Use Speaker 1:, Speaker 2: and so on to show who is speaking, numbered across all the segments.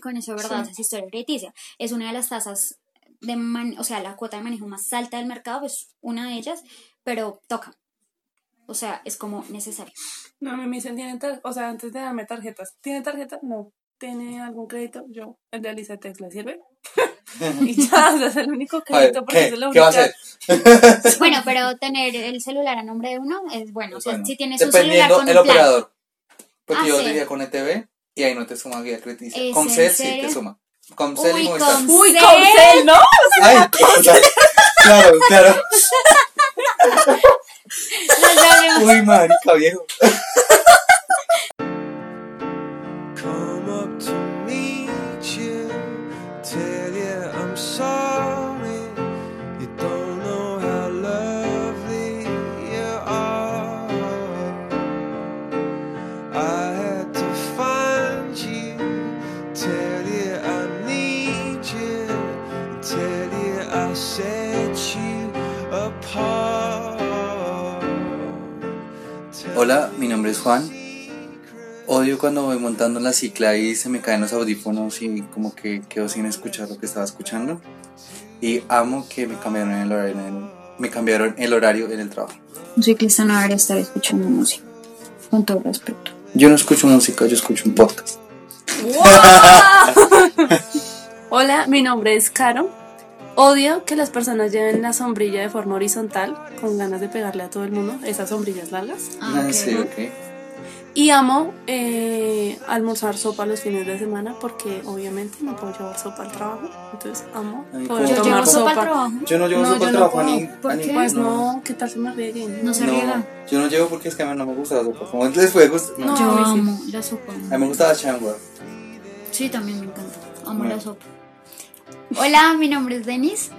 Speaker 1: Con eso, ¿verdad?
Speaker 2: Sí.
Speaker 1: Esa historia crediticia. Es una de las tasas de man- o sea, la cuota de manejo más alta del mercado, es una de ellas, pero toca. O sea, es como necesario.
Speaker 3: No, me dicen, ¿tiene o sea, antes de darme tarjetas, ¿tiene tarjeta? No. ¿Tiene algún crédito? Yo, el de Alicetex, ¿le sirve? y ya, o sea, es el único
Speaker 2: ver,
Speaker 3: crédito porque
Speaker 2: ¿qué,
Speaker 3: es la
Speaker 2: ¿qué va a
Speaker 3: única.
Speaker 2: hacer?
Speaker 1: Bueno, pero tener el celular a nombre de uno es bueno. O sea,
Speaker 2: Bueno,
Speaker 1: si tienes un celular con
Speaker 2: el
Speaker 1: un plan.
Speaker 2: operador. Porque
Speaker 1: Ah,
Speaker 2: yo
Speaker 1: sí.
Speaker 2: diría con ETV y ahí no te suma guía crediticia.
Speaker 1: ¿Es
Speaker 2: Con
Speaker 1: en
Speaker 2: CEL sí te suma. Con CEL y
Speaker 1: Uy,
Speaker 2: Movistar.
Speaker 1: con-
Speaker 3: Uy,
Speaker 1: ¿Cel?
Speaker 3: con cel, ¿no?
Speaker 2: Ay, puta. claro, claro.
Speaker 1: Sabemos.
Speaker 2: Uy, marica, viejo.
Speaker 4: Come up to meet you, tell you I'm sorry.
Speaker 2: Hola, mi nombre es Juan. Odio cuando voy montando la cicla y se me caen los audífonos y como que quedo sin escuchar lo que estaba escuchando. Y amo que me cambiaron el horario en el, me cambiaron el horario en el trabajo.
Speaker 1: Un ciclista no debería estar escuchando música. Con todo respeto.
Speaker 2: Yo no escucho música, yo escucho un podcast.
Speaker 3: Hola, mi nombre es Caro. Odio que las personas lleven la sombrilla de forma horizontal, con ganas de pegarle a todo el mundo, esas sombrillas largas.
Speaker 1: Ah,
Speaker 2: sí, ok.
Speaker 3: Y amo eh, almorzar sopa los fines de semana porque obviamente no puedo llevar sopa al trabajo. Entonces amo
Speaker 2: Ay,
Speaker 3: poder.
Speaker 1: Yo
Speaker 3: tomar
Speaker 1: llevo sopa al trabajo.
Speaker 2: Yo no llevo
Speaker 3: No,
Speaker 2: sopa al
Speaker 3: no
Speaker 2: trabajo a
Speaker 3: puedo.
Speaker 2: ni,
Speaker 1: ¿Por
Speaker 2: a ni-
Speaker 1: qué?
Speaker 3: Pues no, ¿qué tal se me rieguen?
Speaker 1: No se
Speaker 2: No,
Speaker 1: riega.
Speaker 2: yo no llevo porque es que a mí no me gusta la sopa. Como les puede gustar. No.
Speaker 3: No.
Speaker 1: Yo
Speaker 3: sí.
Speaker 1: amo la sopa.
Speaker 2: A mí me gusta la changua.
Speaker 1: Sí, también me encanta. Amo
Speaker 2: Bueno.
Speaker 1: la sopa. Hola, mi nombre es Denis.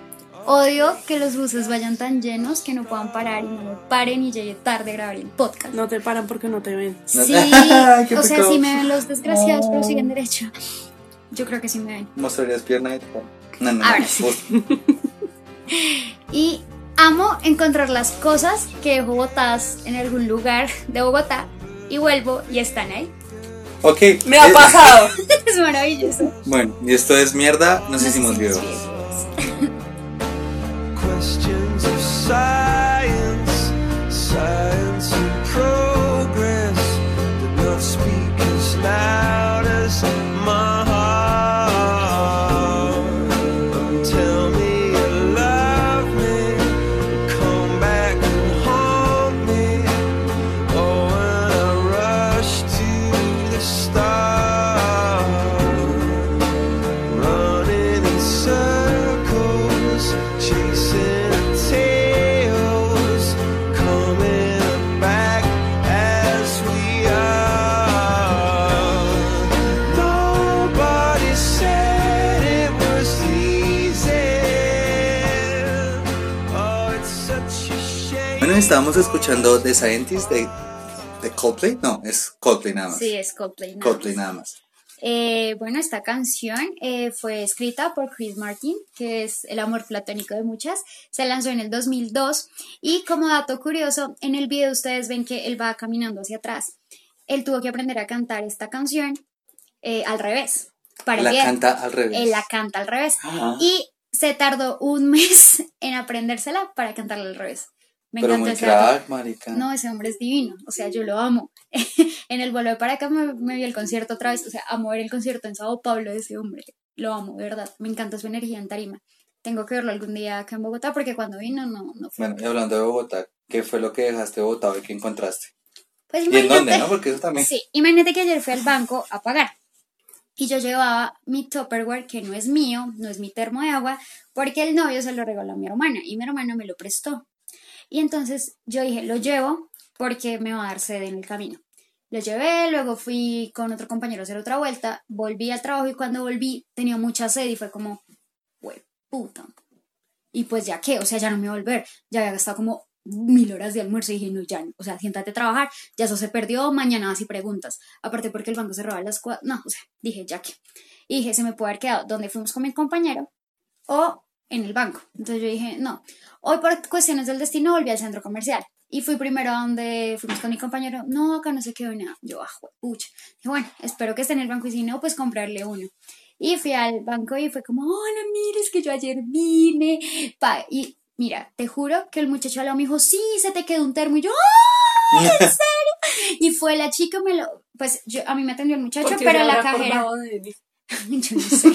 Speaker 1: Odio que los buses vayan tan llenos que no puedan parar y no me paren y llegue tarde a grabar el podcast.
Speaker 3: No te paran porque no te ven.
Speaker 1: Sí, o sea, sí me ven los desgraciados, pero siguen derecho. Yo creo que sí me ven.
Speaker 2: Mostrarías pierna y. No, no,
Speaker 1: Ahora
Speaker 2: no.
Speaker 1: sí. Y amo encontrar las cosas que dejo botadas en algún lugar de Bogotá y vuelvo y están ahí.
Speaker 2: Ok.
Speaker 3: Me ha
Speaker 2: eh,
Speaker 3: pasado.
Speaker 1: Es maravilloso.
Speaker 2: Bueno, y esto es mierda. Nos
Speaker 1: Nos
Speaker 2: hicimos
Speaker 1: hicimos
Speaker 2: videos. Estábamos escuchando The Scientist de, de Coldplay. No, es Coldplay nada más.
Speaker 1: Sí, es Coldplay. nada
Speaker 2: Coldplay
Speaker 1: más.
Speaker 2: nada más.
Speaker 1: Eh, bueno, esta canción eh, fue escrita por Chris Martin, que es el amor platónico de muchas. Se lanzó en el 2002 y como dato curioso, en el video ustedes ven que él va caminando hacia atrás. Él tuvo que aprender a cantar esta canción eh, al revés. Para
Speaker 2: La canta al revés.
Speaker 1: Él la canta al revés. Y se tardó un mes en aprendérsela para cantarla al revés. Me
Speaker 2: Pero
Speaker 1: encantó
Speaker 2: muy
Speaker 1: ese dato.
Speaker 2: crack, marica.
Speaker 1: No, ese hombre es divino, o sea, yo lo amo. en el vuelo de para acá me, me vi el concierto otra vez, o sea, amo ver el concierto en Sao Paulo de ese hombre. Lo amo, de verdad. Me encanta su energía en tarima. Tengo que verlo algún día acá en Bogotá porque cuando vino no, no fue.
Speaker 2: Bueno, y hablando de Bogotá, ¿qué fue lo que dejaste de Bogotá y qué encontraste?
Speaker 1: Pues
Speaker 2: ¿Y en dónde, no? Porque eso también.
Speaker 1: Sí, imagínate que ayer fui al banco a pagar. Y yo llevaba mi Tupperware, que no es mío, no es mi termo de agua, porque el novio se lo regaló a mi hermana y mi hermana me lo prestó. Y entonces yo dije, lo llevo porque me va a dar sed en el camino. Lo llevé, luego fui con otro compañero a hacer otra vuelta, volví al trabajo y cuando volví tenía mucha sed y fue como, güey, puta. Y pues ya qué, o sea, ya no me voy a volver, ya había gastado como mil horas de almuerzo y dije, no, ya, o sea, siéntate a trabajar, ya eso se perdió, mañana así preguntas. Aparte porque el banco cerraba a las cuatro, no, o sea, dije, ya que. Y dije, se me puede haber quedado donde fuimos con mi compañero o en el banco. Entonces yo dije, no, hoy por cuestiones del destino volví al centro comercial. Y fui primero a donde fuimos con mi compañero, no, acá no se quedó nada. Yo, ah, pucha. Dije, bueno, espero que esté en el banco y si no, pues comprarle uno. Y fui al banco y fue como, hola, mira, es que yo ayer vine. pa", y mira, te juro que el muchacho al lado me dijo, sí, se te quedó un termo. Y yo, ¡ay, en serio! Y fue la chica, me lo, pues yo, a mí me atendió el muchacho, pero la cajera,
Speaker 3: acordado de mí.
Speaker 1: yo no sé,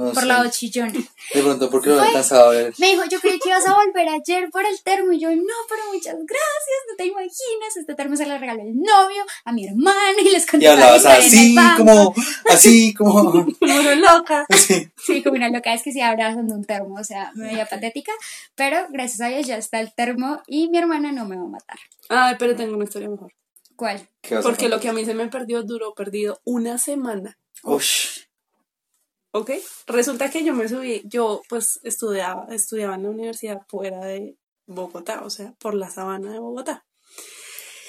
Speaker 2: No
Speaker 1: por
Speaker 2: sé.
Speaker 1: lado chillona.
Speaker 2: De pronto, porque lo he alcanzado a ver.
Speaker 1: Me dijo, yo creí que ibas a volver ayer por el termo. Y yo, no, pero muchas gracias, no te imaginas. Este termo se lo regaló el novio, a mi hermana, y les conté
Speaker 2: Y hablabas
Speaker 1: la
Speaker 2: así, como, así, como.
Speaker 3: Bueno, loca.
Speaker 2: Sí.
Speaker 1: Sí, como una loca, es que sí abrazando un termo, o sea, me veía patética. Pero gracias a Dios ya está el termo y mi hermana no me va a matar.
Speaker 3: Ay, pero tengo una historia mejor.
Speaker 1: ¿Cuál?
Speaker 2: ¿Qué vas a
Speaker 3: Porque lo que a mí se me perdió duró perdido una semana.
Speaker 2: Ush.
Speaker 3: ¿Ok? Resulta que yo me subí, yo pues estudiaba, estudiaba en la universidad fuera de Bogotá, o sea, por la sabana de Bogotá.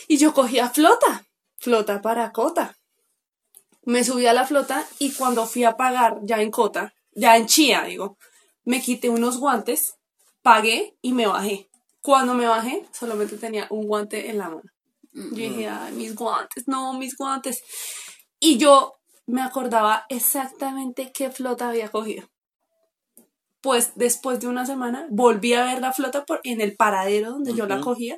Speaker 3: Y yo cogía flota, flota para Cota. Me subí a la flota y cuando fui a pagar ya en Cota, ya en Chía, digo, me quité unos guantes, pagué y me bajé. Cuando me bajé, solamente tenía un guante en la mano. Yo dije, ay, mis guantes, no, mis guantes. Y yo me acordaba exactamente qué flota había cogido. Pues después de una semana volví a ver la flota por, en el paradero donde yo la cogía.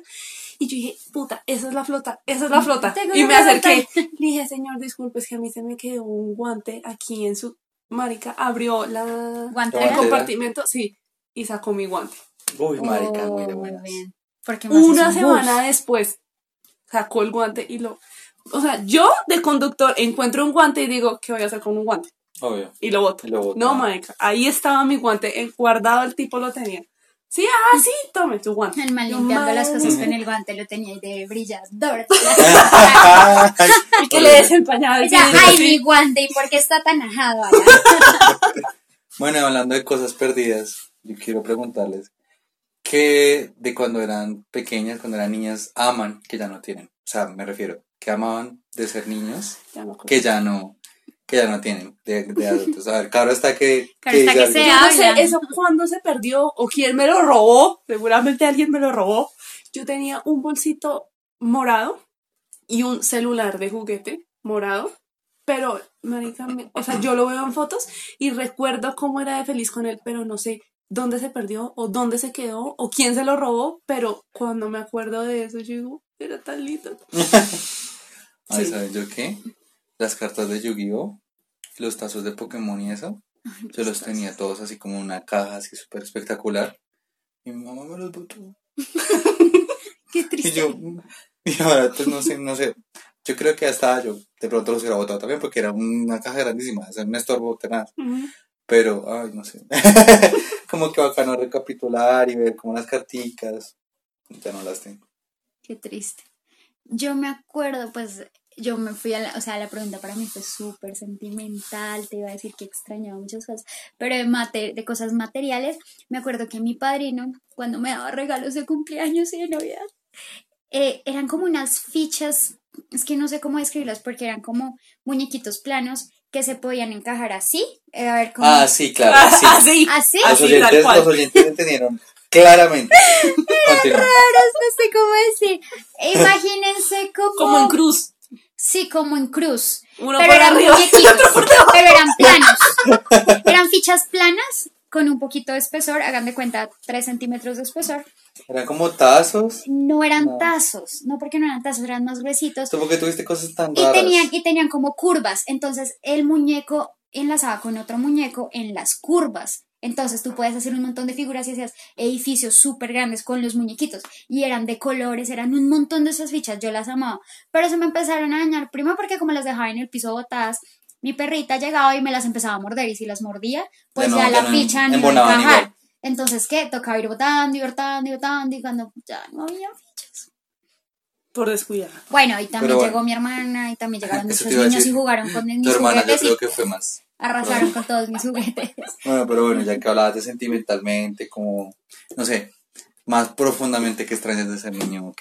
Speaker 3: Y yo dije, puta, esa es la flota, esa es la flota.
Speaker 1: Tengo
Speaker 3: Y me acerqué. Le dije, señor, disculpe, es que a mí se me quedó un guante aquí en su. Marica, abrió la,
Speaker 1: Guante.
Speaker 3: el
Speaker 2: Guantera.
Speaker 3: compartimento, sí, y sacó mi guante.
Speaker 2: Uy, marica, muy
Speaker 1: Oh, bien. Porque más
Speaker 3: Una semana
Speaker 1: bus.
Speaker 3: después sacó el guante y lo. O sea, yo de conductor encuentro un guante y digo, ¿qué voy a hacer con un guante?
Speaker 2: Obvio.
Speaker 3: Y lo boto.
Speaker 2: Y lo boto.
Speaker 3: No, marica, ahí estaba mi guante, eh, guardado el tipo lo tenía. Sí, ah, sí, tome tu guante.
Speaker 1: El mal limpiando las cosas con el guante lo tenía ahí de brillador.
Speaker 3: Y que le desempañaba el
Speaker 1: Ya, ay, mi guante, ¿y por qué está tan ajado allá?
Speaker 2: Bueno, hablando de cosas perdidas, yo quiero preguntarles, ¿qué de cuando eran pequeñas, cuando eran niñas, aman que ya no tienen? O sea, me refiero, que amaban de ser niños,
Speaker 3: Ya no
Speaker 2: que ya no, que ya no tienen de, de adultos. A ver, claro está que...
Speaker 1: Claro está
Speaker 2: diga
Speaker 1: que se
Speaker 3: Yo no sé eso cuándo se perdió o quién me lo robó. Seguramente alguien me lo robó. Yo tenía un bolsito morado y un celular de juguete morado. Pero, marica, me- o sea, yo lo veo en fotos y recuerdo cómo era de feliz con él, pero no sé dónde se perdió o dónde se quedó o quién se lo robó. Pero cuando me acuerdo de eso, yo digo, era tan lindo.
Speaker 2: Ay,
Speaker 3: Sí.
Speaker 2: ¿saben yo qué? Las cartas de Yu-Gi-Oh! Los tazos de Pokémon y eso. Yo los tenía todos así como una caja así súper espectacular. Y mi mamá me los botó.
Speaker 1: Qué
Speaker 2: Y
Speaker 1: triste.
Speaker 2: yo, y ahora pues no sé, no sé. Yo creo que hasta yo de pronto los hubiera botado también porque era una caja grandísima, o sea, un estorbo tenaz.
Speaker 3: Ujú.
Speaker 2: Pero, ay, no sé. como que bacano recapitular y ver como las carticas. Ya no las tengo.
Speaker 1: Qué triste. Yo me acuerdo, pues, yo me fui a la, o sea, la pregunta para mí fue súper sentimental, te iba a decir que extrañaba muchas cosas, pero de, mate- de cosas materiales, me acuerdo que mi padrino, cuando me daba regalos de cumpleaños y de Navidad, eh, eran como unas fichas, es que no sé cómo describirlas, porque eran como muñequitos planos que se podían encajar así, eh, a ver, como,
Speaker 2: Ah, sí, claro, sí.
Speaker 3: Así.
Speaker 1: así,
Speaker 2: Los
Speaker 3: Así, tal
Speaker 2: oyentes,
Speaker 3: cual.
Speaker 2: los oyentes entendieron claramente. Continúa.
Speaker 1: no sé cómo decir, imagínense como,
Speaker 3: Como en cruz.
Speaker 1: Sí, como en cruz.
Speaker 3: Uno
Speaker 1: pero
Speaker 3: por
Speaker 1: eran
Speaker 3: arriba y
Speaker 1: muñequitos,
Speaker 3: otro por debajo.
Speaker 1: pero eran planos. Eran fichas planas con un poquito de espesor, hagan de cuenta 3 centímetros de espesor.
Speaker 2: Eran como tazos.
Speaker 1: No eran
Speaker 2: No.
Speaker 1: tazos, no porque no eran tazos, eran más gruesitos.
Speaker 2: ¿Tú por qué tuviste cosas tan
Speaker 1: Y
Speaker 2: raras?
Speaker 1: tenían, y tenían como curvas. Entonces el muñeco enlazaba con otro muñeco en las curvas. Entonces tú puedes hacer un montón de figuras y hacías edificios súper grandes con los muñequitos. Y eran de colores, eran un montón de esas fichas. Yo las amaba. Pero se me empezaron a dañar. Primero porque como las dejaba en el piso botadas, mi perrita llegaba y me las empezaba a morder. Y si las mordía, pues
Speaker 2: Ya
Speaker 1: la ficha no iba a encajar. Entonces, ¿qué? Tocaba ir botando y botando y botando. Y cuando ya no había fichas.
Speaker 3: Por descuidar.
Speaker 1: Bueno, y también
Speaker 2: bueno.
Speaker 1: llegó mi hermana y también llegaron muchos niños y jugaron con mis
Speaker 2: Tu hermana yo creo que fue más.
Speaker 1: Arrasaron con todos mis juguetes.
Speaker 2: Bueno, pero bueno, ya que hablabas de sentimentalmente, como, no sé, más profundamente que extrañas de ser niño. ok.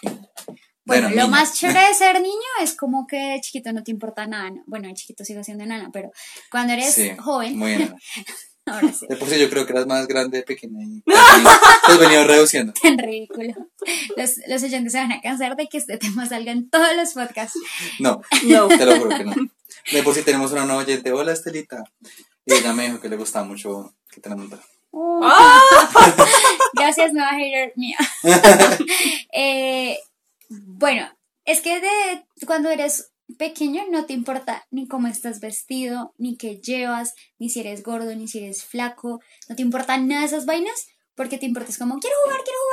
Speaker 1: Bueno, lo más chévere de ser niño es como que de chiquito no te importa nada. ¿no? Bueno, de chiquito sigo siendo enana, pero cuando eres
Speaker 2: Sí,
Speaker 1: joven,
Speaker 2: Muy bien.
Speaker 1: ahora sí,
Speaker 2: De por sí yo creo que eras más grande de pequeña y has venido reduciendo.
Speaker 1: tan ridículo. Los, los oyentes se van a cansar de que este tema salga en todos los podcasts.
Speaker 2: No,
Speaker 3: No.
Speaker 2: te lo juro que no. De por sí tenemos una nueva oyente. Hola, Estelita. Y ella me dijo que le gustaba mucho que te la montara.
Speaker 1: Oh. Gracias, nueva hater mía. Eh, bueno, es que de cuando eres pequeño no te importa ni cómo estás vestido, ni qué llevas, ni si eres gordo, ni si eres flaco. No te importa nada de esas vainas porque te importa es como quiero jugar, quiero jugar, quiero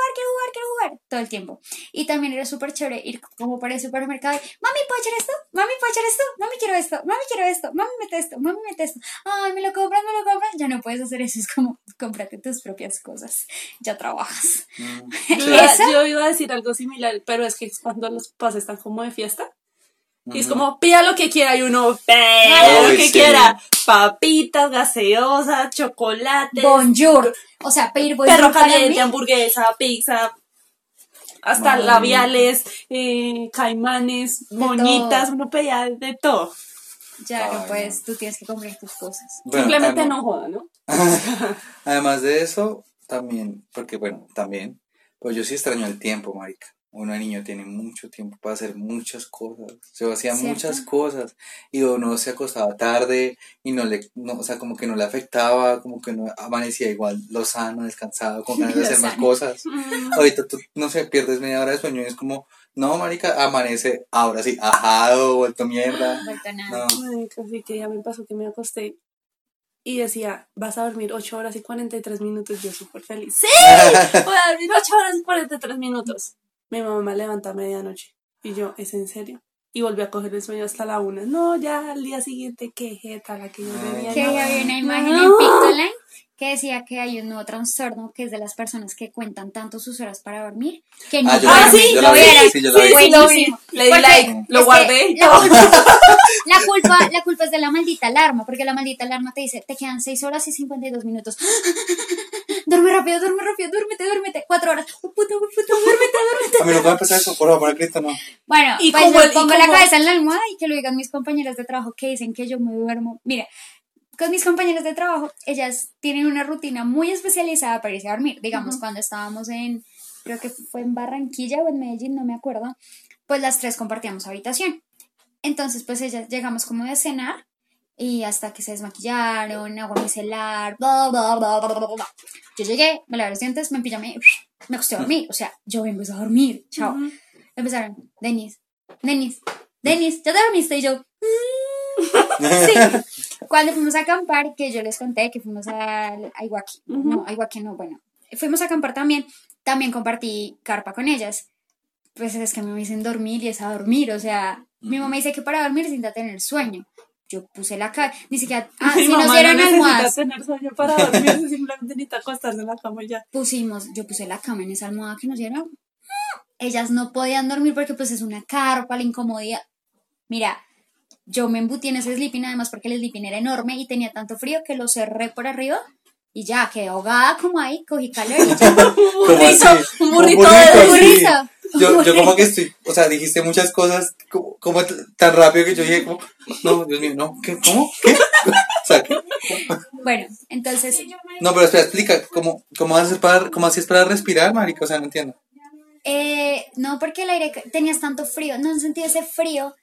Speaker 1: jugar, todo el tiempo. Y también era súper chévere ir como para el supermercado y, mami, ¿puedo echar esto? Mami, ¿puedo echar esto? Mami, quiero esto. Mami, quiero esto. Mami, mete esto. Mami, mete esto. Ay, me lo compras, me lo compras. Ya no puedes hacer eso. Es como, cómprate tus propias cosas. Ya trabajas.
Speaker 2: Mm,
Speaker 3: Yo yo iba a decir algo similar, pero es que es cuando los papás están como de fiesta. Y es como, pida lo que quiera y uno, pida lo que
Speaker 2: sí.
Speaker 3: quiera. Papitas, gaseosas, chocolates,
Speaker 1: Bonjour. O sea, pedir bonjour
Speaker 3: perro caliente, hamburguesa, pizza, hasta
Speaker 2: Madre
Speaker 3: labiales, eh, caimanes, moñitas,
Speaker 1: todo.
Speaker 3: uno pedía de todo.
Speaker 1: Ya no
Speaker 2: Ay,
Speaker 1: tú tienes que comprar tus cosas.
Speaker 2: Bueno,
Speaker 3: Simplemente no joda, ¿no?
Speaker 2: Además de eso, también, porque bueno, también, pues yo sí extraño el tiempo, marica. Uno de niño tiene mucho tiempo para hacer muchas cosas. Se hacía
Speaker 1: ¿Cierto?
Speaker 2: muchas cosas y uno se acostaba tarde y no le, no, o sea, como que no le afectaba, como que no amanecía igual, lo sano, descansado, con ganas de hacer más
Speaker 1: Lozano.
Speaker 2: cosas. Ahorita tú, no sé, pierdes media hora de sueño y es como, no, marica, amanece ahora sí, ajado, vuelto mierda.
Speaker 1: Vuelto a nada.
Speaker 2: No.
Speaker 3: Marica, sí que ya me pasó que me acosté y decía, vas a dormir 8 horas y 43 minutos. Yo súper feliz. ¡Sí! Voy a dormir 8 horas y 43 minutos. Mi mamá me levanta a medianoche. Y yo, ¿es en serio? Y volví a coger el sueño hasta la una. No, ya al día siguiente, qué jeta la que yo tenía.
Speaker 1: Que
Speaker 3: no.
Speaker 1: había una imagen
Speaker 3: No.
Speaker 1: en Pictoline que decía que hay un nuevo trastorno que es de las personas que cuentan tanto sus horas para dormir que no
Speaker 2: Ah, yo
Speaker 1: duermen.
Speaker 3: vi, yo
Speaker 1: lo
Speaker 2: vi, sí, yo vi.
Speaker 3: Sí, sí, lo vi. Le di like, lo guardé y
Speaker 1: la
Speaker 3: todo.
Speaker 1: culpa, la culpa, la culpa es de la maldita alarma, porque la maldita alarma te dice, te quedan 6 horas y 52 minutos. Duerme rápido, duerme rápido, duérmete, duérmete. 4 horas. Oh, puta, oh, puta, duérmete, duérmete.
Speaker 2: A mí no puede pasar eso, por favor, Cristo, no.
Speaker 1: Bueno,
Speaker 3: Y
Speaker 1: pues
Speaker 3: como
Speaker 1: yo pongo la cabeza en la almohada y que lo digan mis compañeras de trabajo que dicen que yo me duermo. Mira, con mis compañeras de trabajo, ellas tienen una rutina muy especializada para irse a dormir. Digamos, cuando estábamos en, creo que fue en Barranquilla o en Medellín, no me acuerdo, pues las tres compartíamos habitación. Entonces, pues ellas llegamos como de cenar y hasta que se desmaquillaron, agua micelar, bla, bla, bla, bla, bla, bla. Yo llegué, me lavé los dientes, me empillamé, me acosté a dormir. O sea, yo vengo a dormir. Chao.
Speaker 3: Ujú.
Speaker 1: Empezaron, Denis, Denis, Denis, ¿ya te dormiste? Y yo, "Mm". sí. Cuando fuimos a acampar, que yo les conté que fuimos a, a Iguaki, no, a Iguaki no, bueno, fuimos a acampar también, también compartí carpa con ellas. Pues es que me dicen dormir y es a dormir, o sea, mi mamá dice que para dormir necesita tener sueño. Yo puse la cara, ni siquiera, ah,
Speaker 3: Mi
Speaker 1: si nos
Speaker 3: mamá
Speaker 1: dieron
Speaker 3: no
Speaker 1: almohadas,
Speaker 3: tener sueño para dormir, simplemente necesita acostarse en la cama y ya.
Speaker 1: pusimos, yo puse la cama en esa almohada que nos dieron. Ellas no podían dormir porque pues es una carpa, la incomodidad. Mira, yo me embutí en ese sleeping además porque el sleeping era enorme y tenía tanto frío que lo cerré por arriba y ya quedé ahogada como ahí, cogí calor y ya.
Speaker 3: Un
Speaker 2: ¿Cómo
Speaker 3: burrito, un burrito
Speaker 2: Un burrito,
Speaker 1: Un burrito.
Speaker 2: Yo, yo como que estoy, o sea, dijiste muchas cosas como, tan rápido que yo dije como, no, Dios mío, no, ¿qué? ¿Cómo? ¿Qué? O sea, ¿qué?
Speaker 1: Bueno, entonces
Speaker 2: No, pero espera, explica, ¿cómo, cómo haces para, cómo hacías para respirar, marica? O sea, no entiendo.
Speaker 1: Eh, no, porque el aire tenías tanto frío, no sentí ese frío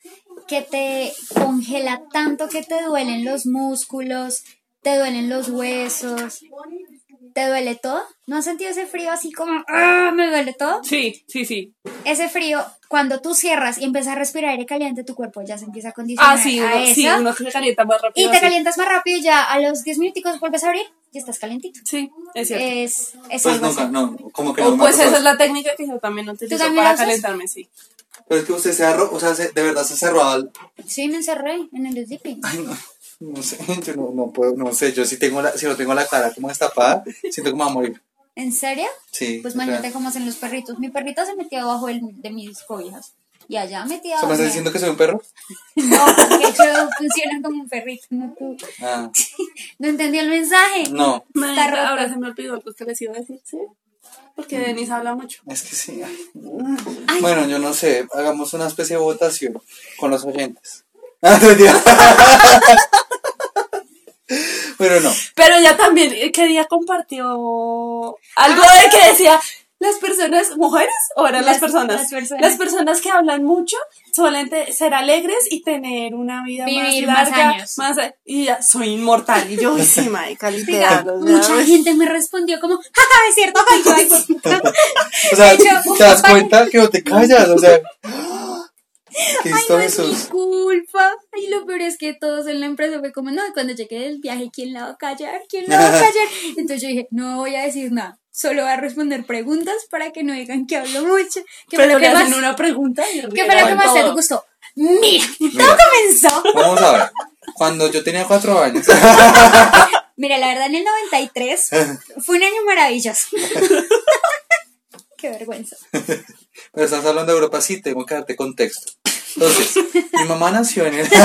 Speaker 1: que te congela tanto que te duelen los músculos, te duelen los huesos, te duele todo. ¿No has sentido ese frío así como, "Ah, me duele todo?
Speaker 3: Sí, sí, sí.
Speaker 1: Ese frío, cuando tú cierras y empiezas a respirar aire caliente, tu cuerpo ya se empieza a condicionar
Speaker 3: Ah, sí,
Speaker 1: a
Speaker 3: uno,
Speaker 1: eso.
Speaker 3: sí, uno se calienta más rápido.
Speaker 1: y te
Speaker 3: sí.
Speaker 1: calientas más rápido y ya a los 10 minuticos vuelves a abrir y estás calentito.
Speaker 3: Sí, es cierto.
Speaker 1: Es, es
Speaker 2: Pues
Speaker 1: algo
Speaker 2: nunca,
Speaker 1: así.
Speaker 2: no, como que no
Speaker 3: o
Speaker 2: me
Speaker 3: pues esa es la técnica que yo también utilizo
Speaker 1: también
Speaker 3: para calentarme, sí.
Speaker 2: Pero es que usted se arro, o sea, se- de verdad se cerró al...
Speaker 1: Sí, me encerré en el sleeping.
Speaker 2: Ay, no, no sé, yo no, no puedo, no sé, yo si tengo la, si no tengo la cara como destapada, siento que me va a morir.
Speaker 1: ¿En serio?
Speaker 2: Sí.
Speaker 1: Pues imagínate cómo hacen los perritos. Mi perrita se metió abajo de mis cobijas. Y allá metida.
Speaker 2: ¿Se me está diciendo que soy un perro?
Speaker 1: No, porque yo funciono como un perrito, no tú.
Speaker 2: Ah,
Speaker 1: No entendí el mensaje.
Speaker 2: no,
Speaker 1: roto.
Speaker 3: ahora se me olvidó algo que les iba a decir, ¿sí? Porque Denis habla mucho.
Speaker 2: es que sí. ay. Bueno, yo no sé, hagamos una especie de votación con los oyentes. Ah. Pero no,
Speaker 3: Pero ella también, eh, ¿qué día compartió algo de que decía, las personas, mujeres o eran las,
Speaker 1: Las-
Speaker 3: personas?
Speaker 1: las personas.
Speaker 3: Las personas que hablan mucho suelen ser alegres y tener una vida
Speaker 1: Vivir
Speaker 3: más
Speaker 1: más
Speaker 3: larga,
Speaker 1: años.
Speaker 3: más y ya soy inmortal y yo sí, marica,
Speaker 1: Oiga,
Speaker 3: literal.
Speaker 1: mucha
Speaker 3: pues,
Speaker 1: gente me respondió como, jaja, es cierto, ay, yo, ay, pues, puta".
Speaker 2: O sea, te das cuenta que no te callas, o sea. ¿Qué
Speaker 1: Ay, no es mi culpa. Y lo peor es que todos en la empresa fue como, no, cuando llegué del viaje, ¿quién la va a callar? ¿Quién la va a callar? Entonces yo dije, no voy a decir nada. Solo voy a responder preguntas para que no digan que hablo mucho. ¿Qué fue
Speaker 3: pero le
Speaker 1: que
Speaker 3: hacen una pregunta y
Speaker 1: ¿qué fue lo que más te gustó? Mira,
Speaker 2: Mira.
Speaker 1: todo comenzó.
Speaker 2: Vamos a ver. Cuando yo tenía cuatro años.
Speaker 1: Mira, la verdad, en el 93 fue un año maravilloso. Qué vergüenza.
Speaker 2: Pero estás hablando de Europa, sí, tengo que darte contexto. Entonces, mi mamá nació en el...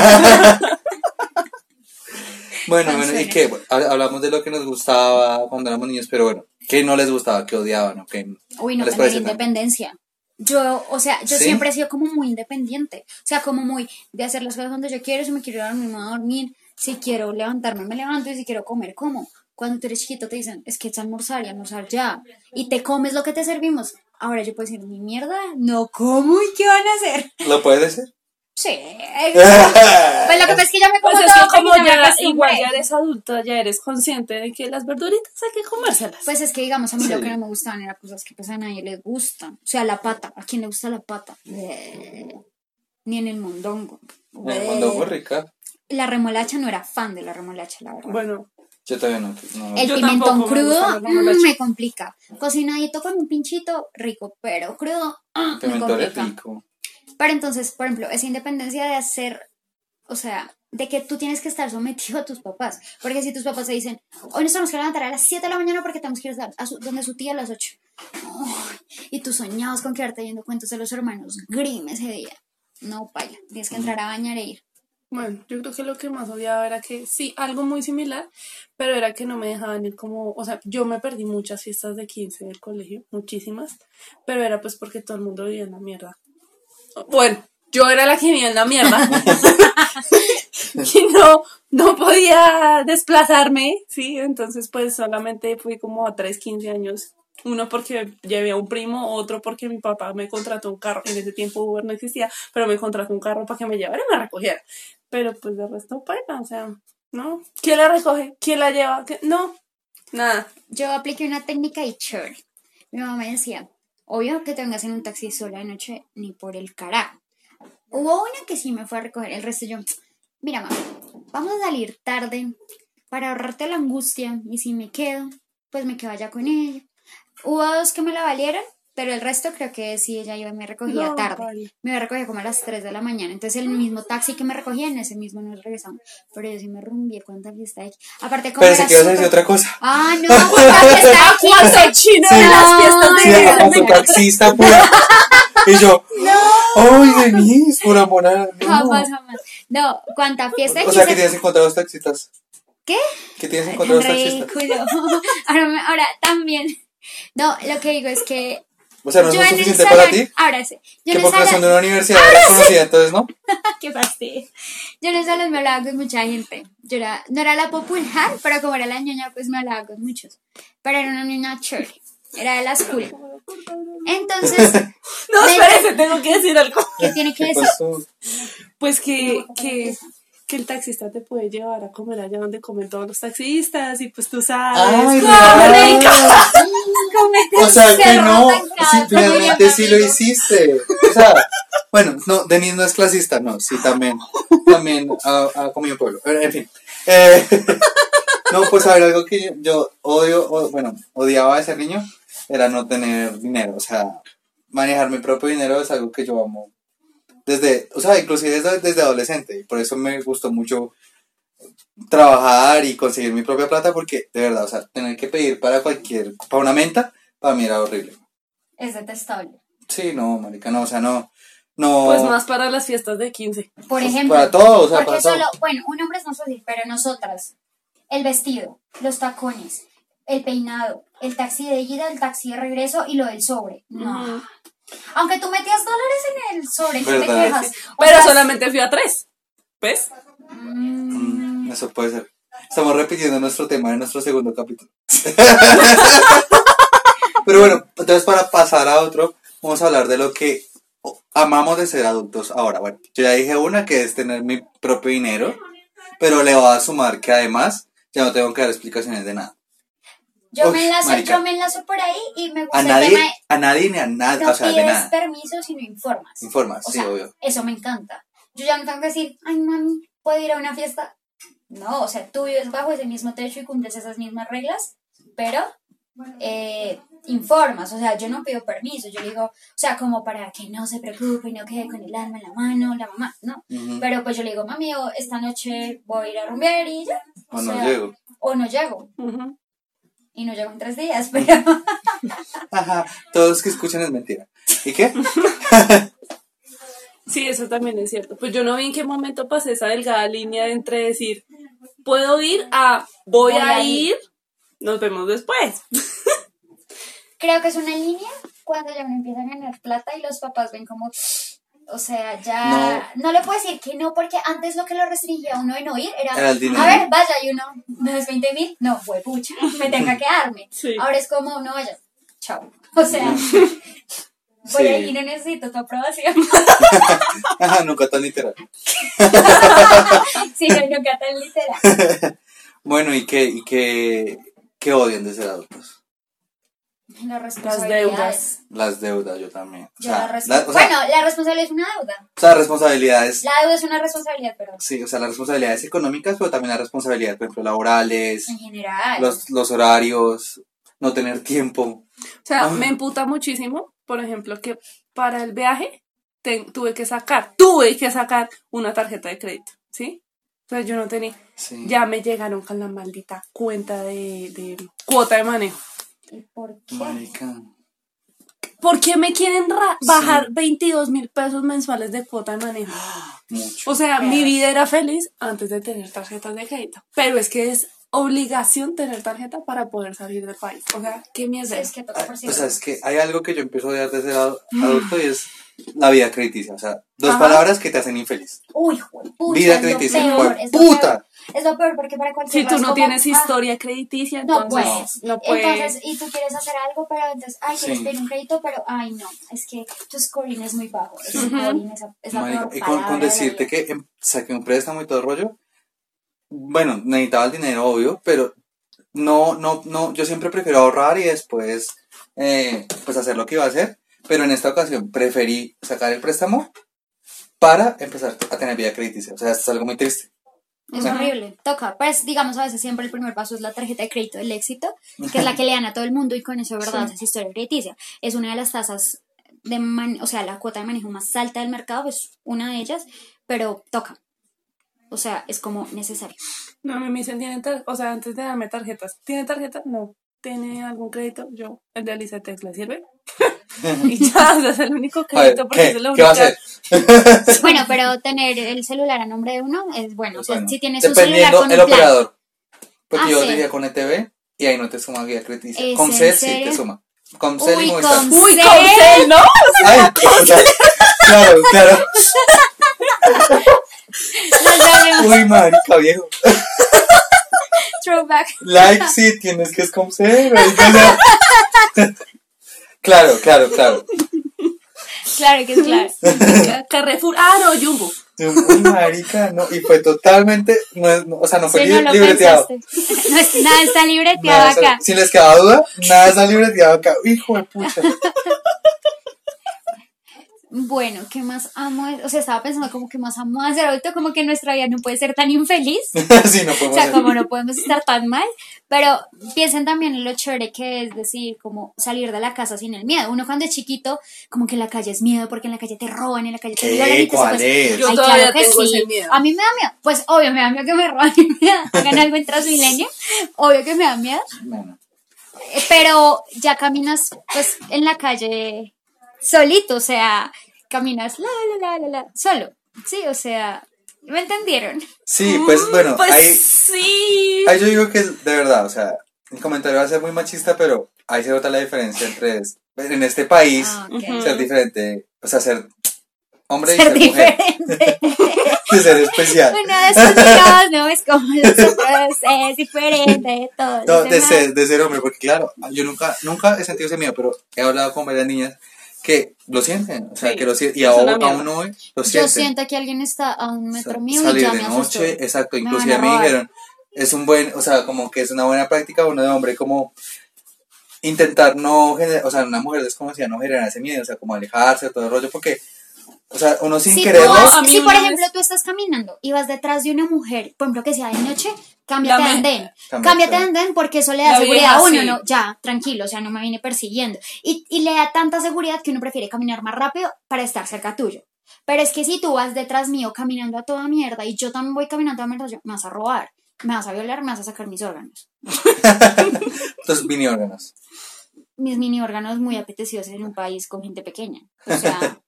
Speaker 2: bueno, bueno, ¿y? Bueno, hab- hablamos de lo que nos gustaba cuando éramos niños, pero bueno, ¿qué no les gustaba? ¿Qué odiaban? ¿O qué
Speaker 1: Uy, no
Speaker 2: les parecía tan-
Speaker 1: independencia. Yo, o sea, yo
Speaker 2: ¿Sí?
Speaker 1: siempre he sido como muy independiente. O sea, como muy de hacer las cosas cuando yo quiero. Si me quiero ir a dormir, me voy a dormir. Si quiero levantarme, me levanto. Y si quiero comer, como. Cuando tú eres chiquito te dicen, es que es almorzar y almorzar ya. Y te comes lo que te servimos. Ahora yo puedo decir, mi mierda, no como y qué van a hacer.
Speaker 2: ¿Lo puedes decir?
Speaker 1: Sí. Pues lo que pasa es que ya me como
Speaker 3: Pues es
Speaker 1: todo
Speaker 3: como
Speaker 1: ya
Speaker 3: igual ya eres adulta, ya eres consciente de que las verduritas hay que comérselas.
Speaker 1: Pues es que, digamos, a mí lo que no me gustaban eran cosas que pues a nadie les gustan. O sea, la pata. ¿A quién le gusta la pata? Ni en el mondongo. Bleh.
Speaker 2: mandó muy rica.
Speaker 1: La remolacha no era fan de la remolacha, la verdad.
Speaker 3: bueno,
Speaker 2: Yo todavía no. no.
Speaker 1: el
Speaker 3: yo
Speaker 1: pimentón
Speaker 3: me
Speaker 1: crudo
Speaker 3: la
Speaker 1: mm, me complica. Cocinadito con un pinchito, rico, pero crudo ah, me
Speaker 2: Pimentón es
Speaker 1: complica.
Speaker 2: rico.
Speaker 1: Pero entonces, por ejemplo, esa independencia de hacer, o sea, de que tú tienes que estar sometido a tus papás. Porque si tus papás te dicen, hoy nos tenemos que levantar a las 7 de la mañana porque tenemos que ir a, su- donde su tía a las 8. y tú soñabas con quedarte viendo cuentos de los hermanos Grimm ese día. No, paya, tienes que entrar a bañar e ir.
Speaker 3: Bueno, yo creo que lo que más odiaba era que sí, algo muy similar, pero era que no me dejaban ir como, o sea, yo me perdí muchas fiestas de 15 del colegio, muchísimas, pero era pues porque todo el mundo vivía en la mierda. Bueno, yo era la que vivía en la mierda. y no, no podía desplazarme, ¿sí? Entonces, pues solamente fui como a 3, 15 años. Uno porque llevé a un primo, otro porque mi papá me contrató un carro. En ese tiempo Uber no existía, pero me contrató un carro para que me llevara y me recogiera. Pero pues de resto, paila, o sea, ¿no? ¿Quién la recoge? ¿Quién la lleva? No, nada.
Speaker 1: Yo apliqué una técnica y chévere. Mi mamá me decía, obvio que te vengas en un taxi sola de noche, ni por el carajo. Hubo una que sí me fue a recoger, el resto yo, mira mamá, vamos a salir tarde para ahorrarte la angustia y si me quedo, pues me quedo allá con ella. Hubo dos que me la valieron, pero el resto creo que sí, ella iba y me recogía
Speaker 3: No,
Speaker 1: tarde.
Speaker 3: vale.
Speaker 1: Me recogía como a las 3 de la mañana. Entonces el mismo taxi que me recogía, en ese mismo nos regresamos. Pero yo sí me rumbié cuánta fiesta hay. Aparte como
Speaker 2: Pero si quieres decir otra cosa.
Speaker 1: Ah, no, cuánta fiesta de
Speaker 3: ¿Cuánto
Speaker 1: 15.
Speaker 3: chino
Speaker 2: Sí.
Speaker 3: de las fiestas de
Speaker 2: Sí,
Speaker 1: No.
Speaker 2: a tu taxista pura. Y yo, ¡ay, Denise, por amor a no.
Speaker 1: Jamás, jamás. No, cuánta fiesta de
Speaker 2: O sea, que
Speaker 1: 15.
Speaker 2: tienes encontrados taxistas.
Speaker 1: ¿Qué?
Speaker 2: ¿Qué tienes encontrados taxistas?
Speaker 1: Ahora, ahora también. No, lo que digo es que.
Speaker 2: O sea, ¿no es
Speaker 1: yo
Speaker 2: lo
Speaker 1: en el
Speaker 2: suficiente
Speaker 1: salón.
Speaker 2: para ti?
Speaker 1: Ahora sí. Yo
Speaker 2: Que
Speaker 1: en el
Speaker 2: porque son de
Speaker 1: salón.
Speaker 2: una universidad eres conocida, entonces, ¿no?
Speaker 1: Qué fastidio. Yo en el salón me hablaba con mucha gente. Yo era, no era la popular, pero como era la ñoña, pues me hablaba con muchos. Pero era una niña chévere. Era de las cool. Entonces,
Speaker 3: No, espérate, tengo que decir algo.
Speaker 1: ¿qué tiene que
Speaker 2: ¿Qué
Speaker 1: decir?
Speaker 2: pasó?
Speaker 3: Pues que, que, que el taxista te puede llevar a comer allá donde comen todos los taxistas y pues tú sabes.
Speaker 2: ¡Ay, O sea, que no, sí, finalmente sí lo hiciste. O sea, bueno, no, Denise no es clasista, no, sí, también, también ha, ha comido pueblo. En fin. Eh, no, pues a ver, algo que yo odio, o, bueno, odiaba de ser niño, era no tener dinero. O sea, manejar mi propio dinero es algo que yo amo. Desde, o sea, inclusive desde, desde adolescente. Y por eso me gustó mucho trabajar y conseguir mi propia plata porque, de verdad, o sea, tener que pedir para cualquier, para una menta, para mí era horrible.
Speaker 1: Es detestable.
Speaker 2: Sí, no, marica, no, o sea, no, no.
Speaker 3: Pues más para las fiestas de 15.
Speaker 1: Por ejemplo.
Speaker 2: Para todo, o sea,
Speaker 1: porque
Speaker 2: para todo.
Speaker 1: solo, bueno, un hombre es más fácil, pero nosotras, el vestido, los tacones, el peinado, el taxi de ida, el taxi de regreso y lo del sobre. No. Aunque tú metías dólares en el sobre, ¿qué te quejas?
Speaker 3: Pero
Speaker 1: sea,
Speaker 3: solamente fui a tres. ¿Ves?
Speaker 1: mm,
Speaker 2: Mm, eso puede ser. Estamos repitiendo nuestro tema de nuestro segundo capítulo. Pero bueno, entonces para pasar a otro, vamos a hablar de lo que amamos de ser adultos ahora. Bueno, yo ya dije una que es tener mi propio dinero, pero le voy a sumar que además ya no tengo que dar explicaciones de nada.
Speaker 1: Yo
Speaker 2: Uf,
Speaker 1: me enlazo,
Speaker 2: marica.
Speaker 1: yo me enlazo por ahí y me gusta
Speaker 2: A
Speaker 1: el
Speaker 2: nadie,
Speaker 1: tema de
Speaker 2: a nadie ni a nada,
Speaker 1: no
Speaker 2: o sea, de
Speaker 1: pides
Speaker 2: nada.
Speaker 1: permiso, sino informas.
Speaker 2: Informas,
Speaker 1: O
Speaker 2: sí,
Speaker 1: sea,
Speaker 2: obvio.
Speaker 1: Eso me encanta. Yo ya no tengo que decir, ay, mami, ¿puedo ir a una fiesta? No, o sea, tú vives bajo ese mismo techo y cumples esas mismas reglas, pero eh, informas. O sea, yo no pido permiso. Yo digo, o sea, como para que no se preocupe y no quede con el alma en la mano, la mamá, ¿no? Pero pues yo le digo, mami, o esta noche voy a ir a rumbear y ya.
Speaker 2: O no
Speaker 1: sea,
Speaker 2: llego.
Speaker 1: O no llego. Y no llego en tres días, pero
Speaker 2: Ajá, todos los que escuchan es mentira. ¿Y qué?
Speaker 3: Sí, eso también es cierto. Pues yo no vi en qué momento pasé esa delgada línea entre decir, puedo ir a, voy,
Speaker 1: Voy
Speaker 3: a
Speaker 1: a
Speaker 3: ir,
Speaker 1: ir.
Speaker 3: Nos vemos después.
Speaker 1: creo que es una línea cuando ya uno empieza a ganar plata y los papás ven como, o sea, ya no, le puedo decir que no, porque antes lo que lo restringía a uno de no ir era, a ver, vaya, y uno, no es 20 mil, no, fue pucha, me tenga que quedarme.
Speaker 3: Sí.
Speaker 1: Ahora es como, no vaya, chao. O sea, voy a
Speaker 2: Sí.
Speaker 1: ir y no necesito tu aprobación.
Speaker 2: Ajá, nunca tan literal.
Speaker 1: sí, no, nunca tan literal.
Speaker 2: Bueno, ¿y qué, y qué, qué odian de ser adultos?
Speaker 1: Las
Speaker 3: Las deudas.
Speaker 2: Las deudas, yo también. O
Speaker 1: Yo
Speaker 2: sea,
Speaker 1: la res-
Speaker 2: la- o sea,
Speaker 1: bueno, la responsabilidad es una deuda.
Speaker 2: o sea, responsabilidades.
Speaker 1: La deuda es una responsabilidad, pero
Speaker 2: Sí, o sea, las responsabilidades económicas, pero también las responsabilidades, por ejemplo, laborales,
Speaker 1: en general.
Speaker 2: los, los horarios, no tener tiempo.
Speaker 3: O sea,
Speaker 2: Ah.
Speaker 3: me emputa muchísimo, por ejemplo, que para el viaje te- tuve que sacar, tuve que sacar una tarjeta de crédito, ¿sí? Entonces yo no tenía,
Speaker 2: Sí.
Speaker 3: ya me llegaron con la maldita cuenta de, de cuota de manejo.
Speaker 1: ¿Y por qué?
Speaker 2: Marica.
Speaker 3: ¿Por qué me quieren ra-
Speaker 2: Sí.
Speaker 3: bajar 22 mil pesos mensuales de cuota de manejo?
Speaker 2: Mucho.
Speaker 3: O sea, mi vida era feliz antes de tener tarjetas de crédito. Pero es que es obligación tener tarjeta para poder salir del país. O sea, ¿qué
Speaker 1: Sí,
Speaker 3: mierda
Speaker 1: es que
Speaker 2: O sea, es que hay algo que yo empiezo a odiar de ser adu- adulto y es la vida crediticia. O sea, dos
Speaker 3: Ajá.
Speaker 2: palabras que te hacen infeliz.
Speaker 1: Uy, juepucha,
Speaker 2: Vida
Speaker 1: es lo
Speaker 2: crediticia,
Speaker 1: peor, es lo
Speaker 2: jueputa.
Speaker 1: peor. Es lo peor porque para cualquier
Speaker 3: Si tú no
Speaker 1: como,
Speaker 3: tienes
Speaker 1: ah,
Speaker 3: historia crediticia,
Speaker 1: No
Speaker 3: entonces
Speaker 1: puedes.
Speaker 3: no puedes.
Speaker 1: Entonces, y tú quieres hacer algo, pero entonces, ay, quieres
Speaker 2: Sí.
Speaker 1: pedir un crédito, pero, ay, no, es que tu scoring es muy bajo.
Speaker 2: Sí.
Speaker 1: es, la- es la
Speaker 2: Marica,
Speaker 1: peor
Speaker 2: y con, decirte que em, saqué un préstamo y todo el rollo, bueno, necesitaba el dinero, obvio, pero no, no, no, yo siempre prefiero ahorrar y después, eh, pues hacer lo que iba a hacer, pero en esta ocasión preferí sacar el préstamo para empezar a tener vida crediticia. O sea, esto es algo muy triste.
Speaker 1: Es
Speaker 2: Ajá.
Speaker 1: horrible, toca. Pues, digamos, a veces siempre el primer paso es la tarjeta de crédito del éxito, que es la que le dan a todo el mundo y con eso, verdad,
Speaker 2: Sí.
Speaker 1: es historia crediticia. Es una de las tasas de, man- o sea, la cuota de manejo más alta del mercado, pues una de ellas, pero toca. O sea, es como necesario.
Speaker 3: No, me dicen, ¿tienen tar- o sea, antes de darme tarjetas, ¿tiene tarjeta? No. ¿Tiene algún crédito? Yo, el de Alicetex, ¿le sirve? y ya, ese es el único crédito porque es la
Speaker 2: ¿Qué va a
Speaker 3: única.
Speaker 2: hacer?
Speaker 1: Bueno, pero tener el celular a nombre de uno es bueno. O sea,
Speaker 2: Bueno,
Speaker 1: si tienes un celular
Speaker 2: dependiendo
Speaker 1: con
Speaker 2: el
Speaker 1: un plan.
Speaker 2: operador. Porque
Speaker 1: Ah,
Speaker 2: yo
Speaker 1: sí.
Speaker 2: tenía con ETV y ahí no te suma vida crediticia.
Speaker 1: ¿Es
Speaker 2: Con CEL sí te suma. Con CEL y Movistar.
Speaker 1: con
Speaker 3: Uy,
Speaker 1: ¿Sí?
Speaker 3: con cel, ¿no?
Speaker 2: Ay, o sea, claro, claro.
Speaker 1: Nos vemos.
Speaker 2: Uy, marica, viejo.
Speaker 1: Throwback.
Speaker 2: Like sí, tienes que escoger. Claro, claro, claro.
Speaker 1: Claro que es claro.
Speaker 3: Carrefour. Ah, no, Jumbo.
Speaker 2: Marica, no. Y fue totalmente. No, no, o sea, no fue
Speaker 1: Sí,
Speaker 2: li- libreteado.
Speaker 1: nada está libreteado
Speaker 2: Nada,
Speaker 1: acá.
Speaker 2: si les quedaba duda, nada está libreteado acá. Hijo de pucha.
Speaker 1: Bueno, ¿qué más amo? O sea, estaba pensando como que más amo ser adulto, como que nuestra vida no puede ser tan infeliz.
Speaker 2: sí, no
Speaker 1: O
Speaker 2: podemos
Speaker 1: sea,
Speaker 2: hacer.
Speaker 1: como no podemos estar tan mal, pero piensen también en lo chévere que es decir, como salir de la casa sin el miedo. Uno cuando es chiquito, como que en la calle es miedo, porque en la calle te roban, en la calle te violan y te
Speaker 2: ¿Cuál
Speaker 1: secuestran.
Speaker 2: es?
Speaker 3: Yo
Speaker 1: Ay,
Speaker 3: todavía
Speaker 1: claro que
Speaker 3: tengo
Speaker 1: sí.
Speaker 3: ese miedo.
Speaker 1: A mí me da miedo. Pues obvio, me da miedo que me roben y me hagan algo en Transmilenio. Obvio que me da miedo.
Speaker 2: Bueno,
Speaker 1: Pero ya caminas, pues, en la calle solito, o sea, caminas la, la, la, la, la, solo. Sí, o sea, ¿me entendieron?
Speaker 2: sí, pues bueno,
Speaker 3: Pues
Speaker 2: ahí,
Speaker 3: sí.
Speaker 2: ahí yo digo que de verdad, o sea, el comentario va a ser muy machista, pero ahí se nota la diferencia entre es- en este país
Speaker 1: Ah, ok.
Speaker 3: Ujú.
Speaker 2: ser diferente, o sea, ser hombre y
Speaker 1: Ser
Speaker 2: ser mujer.
Speaker 1: diferente.
Speaker 2: de ser especial.
Speaker 1: Uno de esos Dios no es como los otros, es diferente de todos.
Speaker 2: No, de ser, de ser hombre, porque claro, yo nunca, nunca he sentido ese miedo, pero he hablado con varias niñas que lo sienten, o sea,
Speaker 3: Sí,
Speaker 2: que lo sienten, y
Speaker 3: una
Speaker 2: aún, hoy lo
Speaker 1: Yo
Speaker 2: sienten.
Speaker 1: siento que alguien está a un metro
Speaker 2: Sa-
Speaker 1: mío y ya
Speaker 2: de
Speaker 1: me asustó.
Speaker 2: noche, exacto,
Speaker 1: Me
Speaker 2: inclusive
Speaker 1: a
Speaker 2: me
Speaker 1: robar.
Speaker 2: dijeron, es un buen, o sea, como que es una buena práctica uno de hombre, como intentar no generar, o sea, una mujer desconocida no generar ese miedo, o sea, como alejarse, todo el rollo, porque, o sea, uno sin
Speaker 1: vas-
Speaker 3: a mí
Speaker 1: si por ejemplo
Speaker 3: vez-
Speaker 1: tú estás caminando y vas detrás de una mujer, por ejemplo que sea de noche, cámbiate de andén.
Speaker 2: Cámbiate.
Speaker 1: Cámbiate de andén porque eso le da
Speaker 3: La
Speaker 1: seguridad a uno,
Speaker 3: sí.
Speaker 1: ¿no? Ya, tranquilo, o sea, no me viene persiguiendo. Y, y le da tanta seguridad que uno prefiere caminar más rápido para estar cerca tuyo. Pero es que si tú vas detrás mío caminando a toda mierda y yo también voy caminando a mierda, yo- me vas a robar, me vas a violar, me vas a sacar mis órganos.
Speaker 2: los mini órganos.
Speaker 1: Mis mini órganos muy apetecidos en un país con gente pequeña. O sea,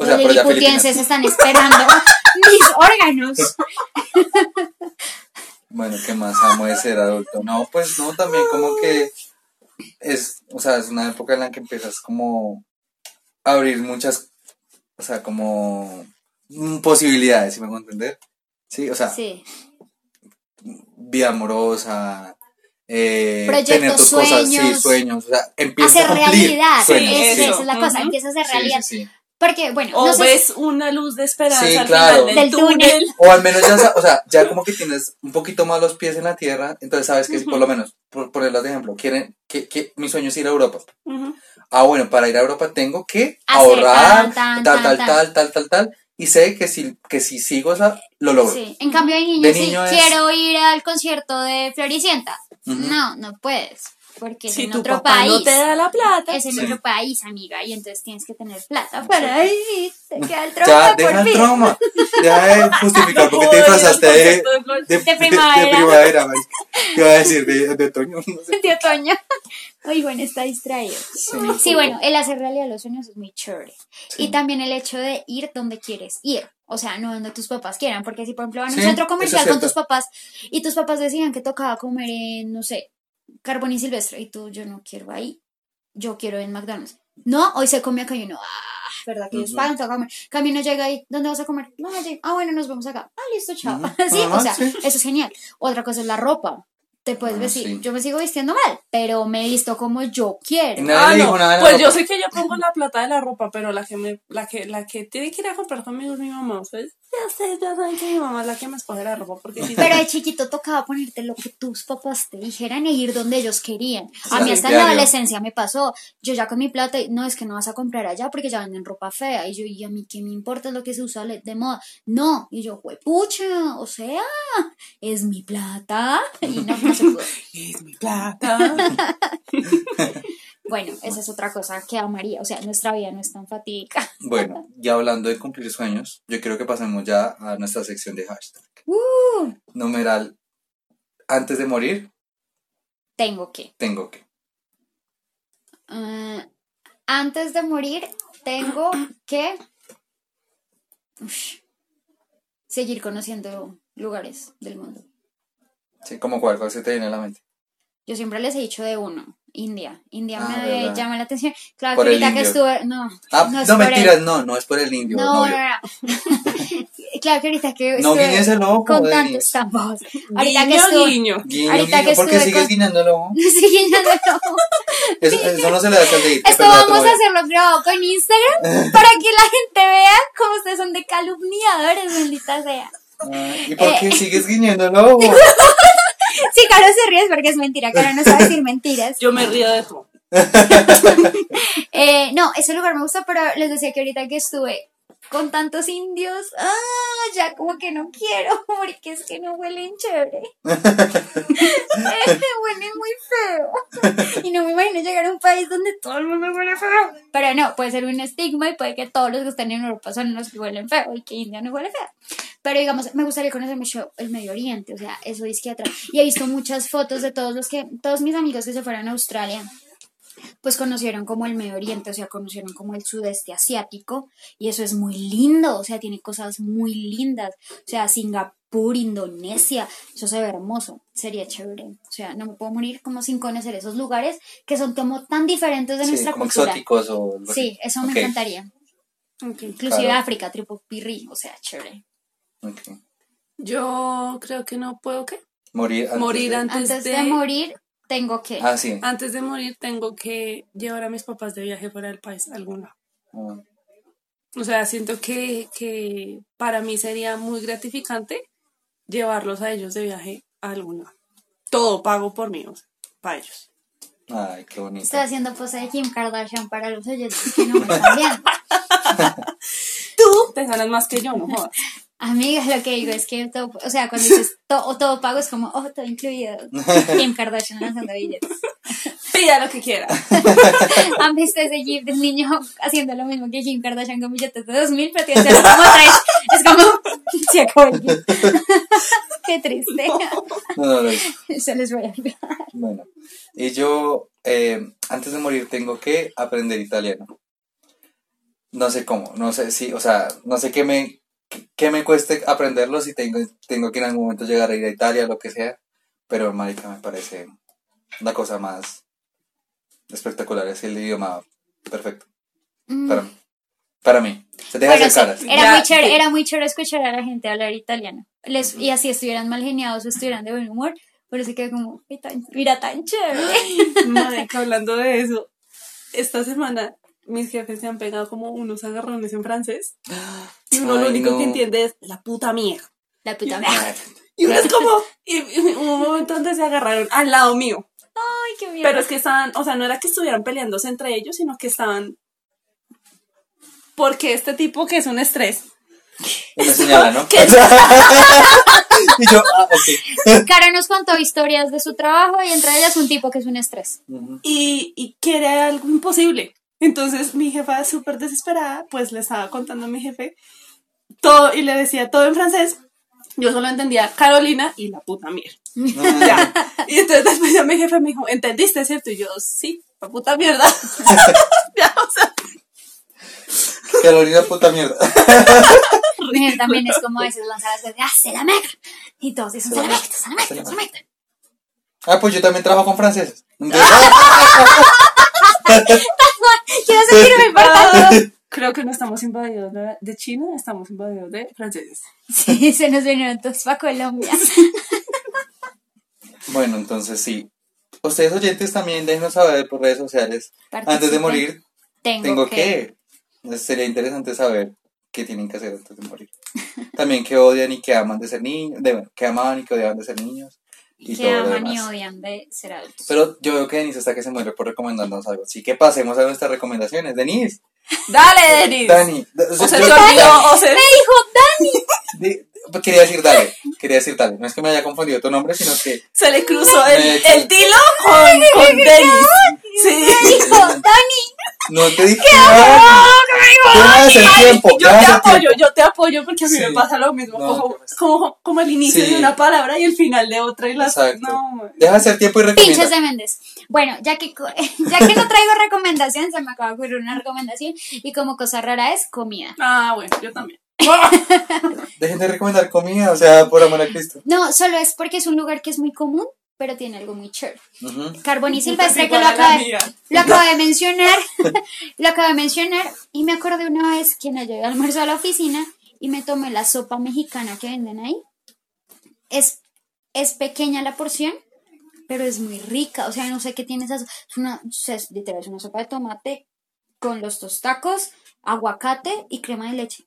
Speaker 2: O sea,
Speaker 1: los
Speaker 2: Filipinas.
Speaker 1: están esperando mis órganos.
Speaker 2: Bueno, ¿qué más amo de ser adulto? No, pues no, también como que es, o sea, es una época en la que empiezas como a abrir muchas, o sea, como mm, posibilidades, si me hago entender. Sí, o sea,
Speaker 1: Sí.
Speaker 2: vida amorosa, eh,
Speaker 1: Proyectos,
Speaker 2: tener tus cosas, sí,
Speaker 1: sueños.
Speaker 2: sueños, o sea, empiezas
Speaker 1: hacer
Speaker 2: a cumplir
Speaker 1: realidad.
Speaker 2: sueños, sí.
Speaker 1: Esa es la cosa,
Speaker 3: Ujú.
Speaker 1: empieza a hacer
Speaker 2: Sí,
Speaker 1: realidad. Porque, bueno,
Speaker 3: O
Speaker 1: no sé
Speaker 3: ves una luz de esperanza
Speaker 2: Sí,
Speaker 3: al
Speaker 2: claro.
Speaker 3: final del,
Speaker 1: Del túnel.
Speaker 3: túnel.
Speaker 2: O al menos ya, o sea, ya como que tienes un poquito más los pies en la tierra, entonces sabes que si por lo menos, por ponerlo de ejemplo, quieren, que, que mi sueño es ir a Europa. Ah, bueno, para ir a Europa tengo que
Speaker 1: Hacer
Speaker 2: ahorrar,
Speaker 1: tan, tan,
Speaker 2: tal, tal, tal, tal, tal, tal, y sé que si, que si sigo esa, lo logro.
Speaker 1: Sí. En cambio, hay niños,
Speaker 2: De
Speaker 1: sí,
Speaker 2: niño es-
Speaker 1: quiero ir al concierto de Floricienta. No, no puedes. Porque es
Speaker 3: Si
Speaker 1: en
Speaker 3: tu
Speaker 1: otro
Speaker 3: papá
Speaker 1: país.
Speaker 3: no te da la plata.
Speaker 1: Es en
Speaker 2: Sí.
Speaker 1: otro país, amiga, y entonces tienes que tener plata para ir. Te queda el
Speaker 2: Ya,
Speaker 1: trauma
Speaker 2: deja
Speaker 1: por
Speaker 2: el
Speaker 1: fin.
Speaker 2: trauma. Deja de justificar porque te disfrazaste de,
Speaker 3: de
Speaker 2: de,
Speaker 1: primavera.
Speaker 2: de primavera. ¿Qué iba a decir? De, de otoño. No sé.
Speaker 1: de otoño. Uy, bueno, está distraído. Sí, bueno, el hacer realidad los sueños es muy chévere. Y también el hecho de ir donde quieres ir. O sea, no donde tus papás quieran. Porque si, por ejemplo, van a un
Speaker 2: Sí,
Speaker 1: centro comercial con tus papás y tus papás decían que tocaba comer en, no sé, carbón y silvestre. Y tú, yo no quiero ahí. Yo quiero en McDonald's. No, hoy se come acá y uno, ah, ¿verdad? Que ellos pagan, toca comer. Camino llega ahí, ¿dónde vas a comer? No. Ah, bueno, nos vemos acá. Ah, listo, chao. Sí, o sea,
Speaker 2: sí.
Speaker 1: eso es genial. Otra cosa es la ropa. Te puedes
Speaker 2: Ah,
Speaker 1: vestir.
Speaker 2: sí.
Speaker 1: Yo me sigo vistiendo mal, pero me visto como yo quiero.
Speaker 2: Y nadie
Speaker 3: Ah, no.
Speaker 2: dijo nada de la
Speaker 3: Pues yo sé que yo pongo la plata de la ropa, pero la que me, la que, la que tiene que ir a comprar conmigo es mi mamá. Ustedes ya sé, ya saben que mi mamá es la que me escoge la ropa porque si no-
Speaker 1: Pero de chiquito tocaba ponerte lo que tus papás te dijeran e ir donde ellos querían. A mí hasta en la adolescencia me pasó. Yo ya con mi plata, y, no es que no vas a comprar allá porque ya venden ropa fea. Y yo, y a mí qué me importa lo que se usa de moda. No. Y yo, pucha, o sea, es mi plata. Y no,
Speaker 3: es mi plata.
Speaker 1: Bueno, esa es otra cosa que amaría. O sea, nuestra vida no es tan fatídica.
Speaker 2: Bueno, ya hablando de cumplir sueños, yo creo que pasemos ya a nuestra sección de hashtag.
Speaker 1: Uh,
Speaker 2: Numeral, antes de morir,
Speaker 1: tengo que.
Speaker 2: tengo que.
Speaker 1: Ah, antes de morir, tengo que ush, seguir conociendo lugares del mundo.
Speaker 2: Sí, como cuál, cuál se te viene a la mente.
Speaker 1: Yo siempre les he dicho de uno, India. India
Speaker 2: Ah,
Speaker 1: me
Speaker 2: ¿verdad?
Speaker 1: llama la atención. Claro
Speaker 2: Por
Speaker 1: que
Speaker 2: el
Speaker 1: ahorita que estuve. No,
Speaker 2: Ah,
Speaker 1: no
Speaker 2: no,
Speaker 1: es por
Speaker 2: mentiras,
Speaker 1: él.
Speaker 2: no, no es por el indio,
Speaker 1: No, no, no. claro que ahorita que
Speaker 2: No
Speaker 1: estuve
Speaker 2: guiñes el ojo,
Speaker 1: con tantos tambos. Ahorita que estuve.
Speaker 3: guiño.
Speaker 2: Guiño,
Speaker 1: Ahorita
Speaker 2: guiño,
Speaker 1: que
Speaker 2: ¿por qué sigues
Speaker 1: con-
Speaker 2: guiñando el ojo?
Speaker 1: Sí, ya no.
Speaker 2: Eso, eso no se le da al dedito.
Speaker 1: Esto vamos a hacerlo grabado con Instagram para que la gente vea cómo ustedes son de calumniadores, bendita sea.
Speaker 2: Ah, ¿Y por qué
Speaker 1: Eh.
Speaker 2: sigues guiñando el ojo?
Speaker 1: Sí, Caro se ríe porque es mentira, Caro no sabe decir mentiras.
Speaker 3: Yo me río de todo.
Speaker 1: Eh, no, ese lugar me gusta, pero les decía que ahorita que estuve con tantos indios, ah, ya como que no quiero, porque es que no huelen chévere. huelen muy feo. Y no me imagino llegar a un país donde todo el mundo huele feo. Pero no, puede ser un estigma y puede que todos los que están en Europa son los que huelen feo y que India no huele feo. Pero digamos, me gustaría conocer mucho el Medio Oriente, o sea, eso es que atrás. Y he visto muchas fotos de todos los que, todos mis amigos que se fueron a Australia pues conocieron como el Medio Oriente, o sea, conocieron como el sudeste asiático y eso es muy lindo, o sea, tiene cosas muy lindas, o sea, Singapur, Indonesia, eso se ve hermoso, sería chévere, o sea, no me puedo morir como sin conocer esos lugares que son como tan diferentes de
Speaker 2: Sí,
Speaker 1: nuestra
Speaker 2: como
Speaker 1: cultura.
Speaker 2: exóticos o.
Speaker 1: Sí, eso me encantaría. Inclusive
Speaker 2: Claro.
Speaker 1: África, tipo pirri, o sea, chévere.
Speaker 2: Ok.
Speaker 3: Yo creo que no puedo, ¿qué?
Speaker 2: Morir antes.
Speaker 3: Morir
Speaker 2: de-
Speaker 3: antes,
Speaker 1: Antes
Speaker 3: de,
Speaker 1: de morir, tengo que.
Speaker 2: Ah, sí.
Speaker 3: Antes de morir tengo que llevar a mis papás de viaje fuera del país, a algún lado.
Speaker 2: Ah,
Speaker 3: O sea, siento que, que para mí sería muy gratificante llevarlos a ellos de viaje a algún lado. Todo pago por mí, o sea, para ellos.
Speaker 2: Ay, qué bonito.
Speaker 1: Estoy haciendo pose de Kim Kardashian para los oyentes que no me están viendo.
Speaker 3: Tú te ganas más que yo, no jodas.
Speaker 1: Amiga, lo que digo es que todo, o sea, cuando dices todo, todo pago es como, oh, todo incluido. Kim Kardashian lanzando billetes.
Speaker 3: Pida lo que quiera.
Speaker 1: ¿Han visto ese gif del niño haciendo lo mismo que Kim Kardashian con billetes de 2000, pero tiene como tres? Es como, se acabó el gif. Qué triste.
Speaker 2: No, no, no.
Speaker 1: Se les voy a enviar.
Speaker 2: Bueno, y yo eh, antes de morir tengo que aprender italiano. No sé cómo, no sé si, o sea, no sé qué me, qué me cueste aprenderlo si tengo, tengo que en algún momento llegar a ir a Italia, lo que sea, pero marica me parece una cosa más espectacular, es el idioma perfecto
Speaker 1: Mm.
Speaker 2: para mí. Para mí. Se deja
Speaker 1: Bueno,
Speaker 2: de
Speaker 1: sí,
Speaker 2: caras.
Speaker 1: era,
Speaker 3: Ya,
Speaker 1: muy chévere,
Speaker 3: sí.
Speaker 1: era muy chévere escuchar a la gente hablar italiano. Les, y así estuvieran mal geniados o estuvieran de buen humor, pero se queda como, "Ay, tan- mira, tan chévere.
Speaker 3: Marica, hablando de eso, esta semana mis jefes se han pegado como unos agarrones en francés. Y uno lo único
Speaker 2: no.
Speaker 3: que entiende es la puta mierda.
Speaker 1: La puta madre.
Speaker 3: Y uno es como, y, y hubo un momento donde se agarraron al lado mío.
Speaker 1: Ay, qué mierda.
Speaker 3: Pero es que estaban, o sea, no era que estuvieran peleándose entre ellos, sino que estaban. Porque este tipo que es un estrés.
Speaker 2: me señala, ¿no?
Speaker 3: ¿Qué?
Speaker 2: y yo, ah, ok.
Speaker 1: Caro nos contó historias de su trabajo y entre ellas un tipo que es un estrés.
Speaker 3: Y, y quiere algo imposible. Entonces mi jefa, súper desesperada, pues le estaba contando a mi jefe todo y le decía todo en francés. Yo solo entendía Carolina y la puta mierda. Ya. Y entonces después ya mi jefe me dijo, ¿entendiste, cierto? Y yo, sí, la puta mierda. ya, o sea,
Speaker 2: Carolina, puta mierda.
Speaker 1: Mujer también es como a veces lanzar las ¡ah, se la mecra! Y todos dicen, se la mecra, se la mecra, se la mecra.
Speaker 2: Ah, pues yo también trabajo con franceses.
Speaker 1: Quiero sentirme importante.
Speaker 3: creo que no estamos invadidos de, de China, estamos invadidos de franceses.
Speaker 1: Sí, se nos vinieron todos para Colombia.
Speaker 2: Bueno, entonces sí. Ustedes oyentes también déjenos saber por redes sociales. Antes de morir,
Speaker 1: Tengo,
Speaker 2: tengo
Speaker 1: que.
Speaker 2: que. Sería interesante saber qué tienen que hacer antes de morir. También qué odian y qué aman de ser niños. De, bueno, qué amaban y qué odiaban de ser niños. Y
Speaker 1: Que
Speaker 2: todo lo
Speaker 1: aman y odian de ser adultos.
Speaker 2: Pero yo veo que Denise está que se muere por recomendarnos algo. Así que pasemos a nuestras recomendaciones. Denise,
Speaker 3: ¡Dale, Denis!
Speaker 2: Dani.
Speaker 3: O se
Speaker 2: yo-
Speaker 3: te olvidó, o se...
Speaker 2: Di- Quería decir dale, quería decir dale. No es que me haya confundido tu nombre, sino que
Speaker 3: Se le cruzó el,
Speaker 2: Me-
Speaker 3: el tilo con, con Denis. Sí.
Speaker 1: Dijo, Dani,
Speaker 2: no te dije nada. Hacer tiempo.
Speaker 3: Yo te apoyo, yo te apoyo porque a mí
Speaker 2: Sí.
Speaker 3: me pasa lo mismo.
Speaker 2: No,
Speaker 3: como, como, como el inicio
Speaker 2: Sí.
Speaker 3: de una palabra y el final de otra y las.
Speaker 2: Exacto.
Speaker 3: No.
Speaker 2: Deja de hacer tiempo y
Speaker 1: pinches
Speaker 2: recomienda.
Speaker 1: de Méndez. Bueno, ya que, ya que no traigo recomendación, se me acaba de ocurrir una recomendación. Y como cosa rara es comida.
Speaker 3: Ah, bueno, yo también.
Speaker 2: Dejen de recomendar comida, o sea, por amor a Cristo.
Speaker 1: No, solo es porque es un lugar que es muy común, pero tiene algo muy chévere. Carbón y Silvestre, que lo
Speaker 3: a la
Speaker 1: acaba, de,
Speaker 3: mía.
Speaker 1: lo acaba de mencionar. lo acaba de mencionar. Y me acordé una vez que no llegué al almuerzo a la oficina y me tomé la sopa mexicana que venden ahí. Es, es pequeña la porción, pero es muy rica. O sea, no sé qué tiene esa sopa. Es una, es literal, es una sopa de tomate con los tostacos, aguacate y crema de leche.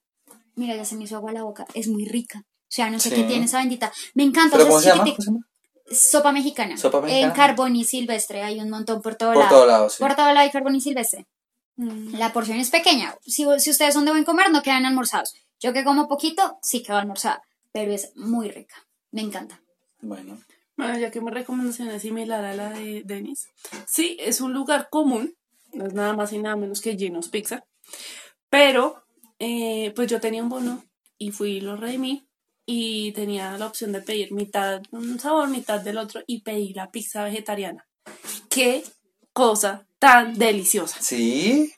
Speaker 1: Mira, ya se me hizo agua la boca. Es muy rica. O sea, no sé
Speaker 2: Sí.
Speaker 1: qué tiene esa bendita. Me encanta.
Speaker 2: ¿Pero
Speaker 1: o sea. Sopa mexicana.
Speaker 2: Sopa mexicana.
Speaker 1: En carbón y silvestre hay un montón por todo
Speaker 2: Por
Speaker 1: lado.
Speaker 2: todo lado, sí.
Speaker 1: Por todo lado hay carbón y silvestre. La porción es pequeña. Si, si ustedes son de buen comer, no quedan almorzados. Yo que como poquito, sí quedo almorzada. Pero es muy rica. Me encanta.
Speaker 2: Bueno,
Speaker 3: Bueno, ya que mi recomendación es similar a la de Denis. Sí, es un lugar común. No es nada más y nada menos que Gino's Pizza. Pero, eh, pues yo tenía un bono y fui y lo redimí. Y tenía la opción de pedir mitad un sabor, mitad del otro. Y pedí la pizza vegetariana. ¡Qué cosa tan deliciosa!
Speaker 2: sí.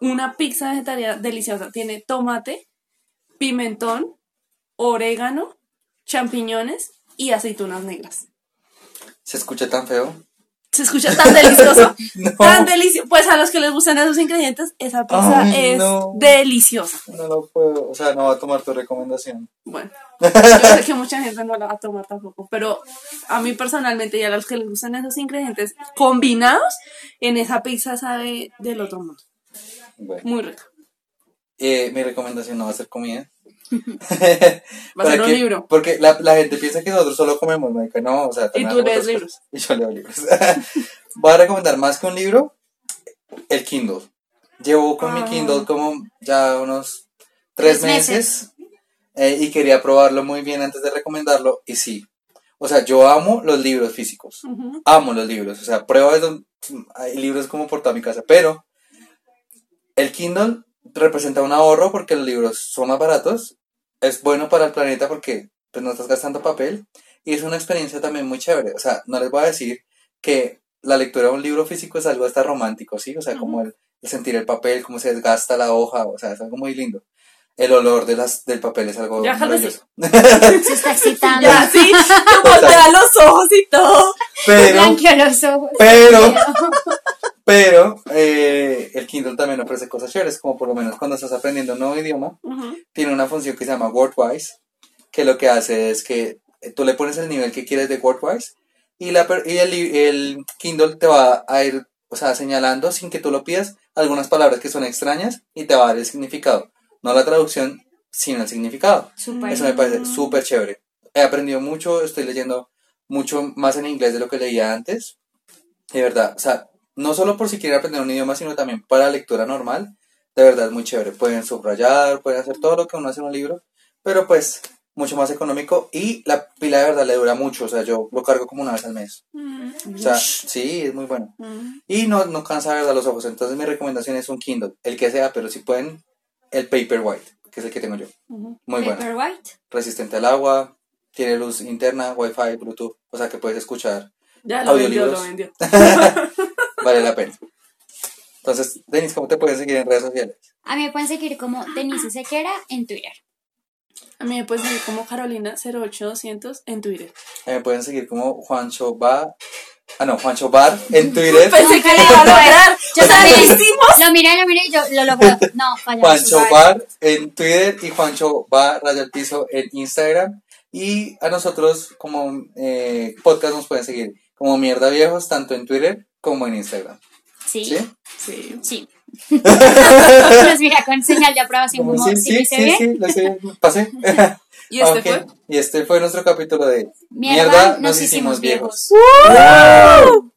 Speaker 3: Una pizza vegetariana deliciosa. Tiene tomate, pimentón, orégano, champiñones y aceitunas negras.
Speaker 2: Se escucha tan feo.
Speaker 3: Se escucha tan delicioso.
Speaker 2: No.
Speaker 3: Tan delicioso. Pues a los que les gustan esos ingredientes, esa pizza
Speaker 2: Ay,
Speaker 3: es
Speaker 2: no.
Speaker 3: deliciosa.
Speaker 2: No lo puedo, o sea, no va a tomar tu recomendación.
Speaker 3: Bueno, yo sé que mucha gente no la va a tomar tampoco, pero a mí personalmente y a los que les gustan esos ingredientes combinados, en esa pizza sabe del otro mundo.
Speaker 2: Bueno,
Speaker 3: Muy rica.
Speaker 2: eh, mi recomendación no va a ser comida.
Speaker 3: Va a ser un libro.
Speaker 2: Porque la, la gente piensa que nosotros solo comemos, marica, no, o sea,
Speaker 3: Y tú lees libros.
Speaker 2: Y yo leo libros. Voy a recomendar más que un libro, el Kindle. Llevo con mi
Speaker 3: Ah.
Speaker 2: Kindle como ya unos tres
Speaker 1: Tres
Speaker 2: meses,
Speaker 1: meses.
Speaker 2: eh, y quería probarlo muy bien antes de recomendarlo y sí. O sea, yo amo los libros físicos.
Speaker 3: Ujú.
Speaker 2: amo los libros, o sea, pruebo de hay libros como por toda mi casa, pero el Kindle representa un ahorro porque los libros son más baratos, es bueno para el planeta porque pues no estás gastando papel y es una experiencia también muy chévere, o sea, no les voy a decir que la lectura de un libro físico es algo hasta romántico, ¿sí? O sea, como el, el sentir el papel, cómo se desgasta la hoja, o sea, es algo muy lindo. El olor de las, del papel es algo
Speaker 3: Ya,
Speaker 2: maravilloso.
Speaker 1: Se está excitando.
Speaker 3: Ya, sí, te voltea los ojos y todo.
Speaker 2: Pero,
Speaker 1: los ojos.
Speaker 2: pero, Pero eh, el Kindle también ofrece cosas chéveres, como por lo menos cuando estás aprendiendo un nuevo idioma, tiene una función que se llama Wordwise, que lo que hace es que eh, tú le pones el nivel que quieres de Wordwise y, la, y el, Kindle te va a ir, o sea, señalando sin que tú lo pidas algunas palabras que son extrañas y te va a dar el significado. No la traducción, sino el significado. Eso me parece súper chévere. He aprendido mucho, estoy leyendo mucho más en inglés de lo que leía antes. De verdad, o sea, no solo por si quieren aprender un idioma, sino también para lectura normal. De verdad es muy chévere. Pueden subrayar, pueden hacer todo lo que uno hace en un libro, pero pues mucho más económico y la pila de verdad le dura mucho. O sea, yo lo cargo como una vez al mes.
Speaker 3: Mm,
Speaker 2: O sea, sí, es muy bueno.
Speaker 3: mm.
Speaker 2: Y no, no cansa de verdad los ojos. Entonces mi recomendación es un Kindle, el que sea, pero si pueden, el Paperwhite, que es el que tengo yo.
Speaker 3: Ujú.
Speaker 2: Muy bueno
Speaker 1: Paperwhite.
Speaker 2: resistente al agua, tiene luz interna, wifi, bluetooth, o sea que puedes escuchar,
Speaker 3: Ya lo vendió,
Speaker 2: Audiolibros.
Speaker 3: lo vendió.
Speaker 2: vale la pena. Entonces, Denis, ¿cómo te pueden seguir en redes sociales?
Speaker 1: A mí me pueden seguir como Denise Sequera en Twitter.
Speaker 3: A mí me pueden seguir como Carolina08200 en Twitter.
Speaker 2: Eh, me pueden seguir como Juancho Ba, ah no, Juancho Bar en Twitter,
Speaker 3: Pensé que le iba a lograr.
Speaker 1: Yo también.
Speaker 3: lo hicimos.
Speaker 1: Lo miré, lo miré y yo lo logré. No.
Speaker 2: Juancho Bar en Twitter y Juancho Bar Raya al Piso en Instagram. Y a nosotros como eh, podcast nos pueden seguir como Mierda Viejos, tanto en Twitter como en Instagram.
Speaker 1: Sí,
Speaker 2: ¿Sí?
Speaker 3: Sí.
Speaker 1: mira con señal de aprobación como
Speaker 2: sí,
Speaker 1: si
Speaker 2: sí, lo sé, pasé.
Speaker 3: Y este fue.
Speaker 2: Y este fue nuestro capítulo de
Speaker 1: Mierda, nos hicimos viejos.
Speaker 3: ¡Woo!